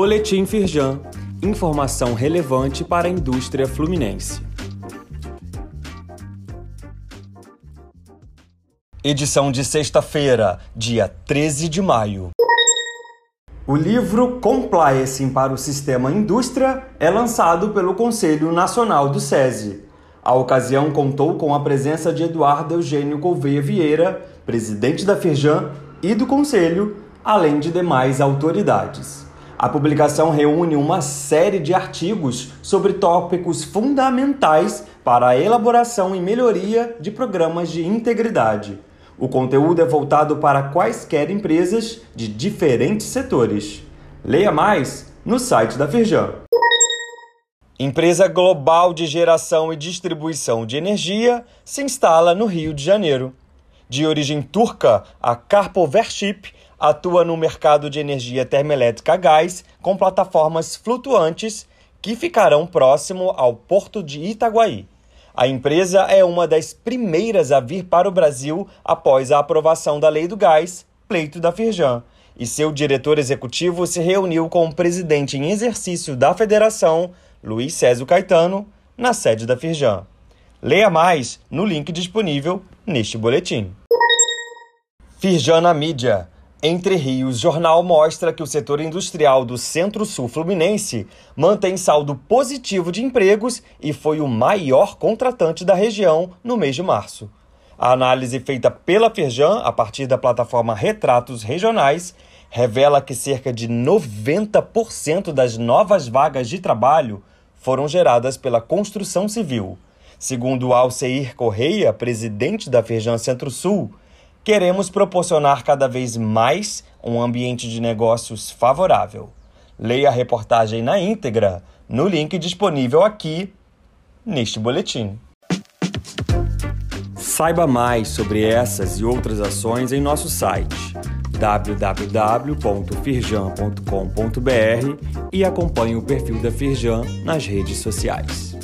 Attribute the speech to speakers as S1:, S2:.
S1: Boletim Firjan. Informação relevante para a indústria fluminense. Edição de sexta-feira, dia 13 de maio. O livro Compliance para o Sistema Indústria é lançado pelo Conselho Nacional do SESI. A ocasião contou com a presença de Eduardo Eugênio Gouveia Vieira, presidente da Firjan e do Conselho, além de demais autoridades. A publicação reúne uma série de artigos sobre tópicos fundamentais para a elaboração e melhoria de programas de integridade. O conteúdo é voltado para quaisquer empresas de diferentes setores. Leia mais no site da Firjan. Empresa global de geração e distribuição de energia se instala no Rio de Janeiro. De origem turca, a Carpovership atua no mercado de energia termoelétrica a gás com plataformas flutuantes que ficarão próximo ao porto de Itaguaí. A empresa é uma das primeiras a vir para o Brasil após a aprovação da Lei do Gás, pleito da Firjan, e seu diretor executivo se reuniu com o presidente em exercício da federação, Luiz Césio Caetano, na sede da Firjan. Leia mais no link disponível neste boletim. Firjan na mídia. Entre Rios Jornal mostra que o setor industrial do Centro-Sul Fluminense mantém saldo positivo de empregos e foi o maior contratante da região no mês de março. A análise feita pela Firjan, a partir da plataforma Retratos Regionais, revela que cerca de 90% das novas vagas de trabalho foram geradas pela construção civil. Segundo Alceir Correia, presidente da Firjan Centro-Sul, queremos proporcionar cada vez mais um ambiente de negócios favorável. Leia a reportagem na íntegra no link disponível aqui neste boletim. Saiba mais sobre essas e outras ações em nosso site www.firjan.com.br e acompanhe o perfil da Firjan nas redes sociais.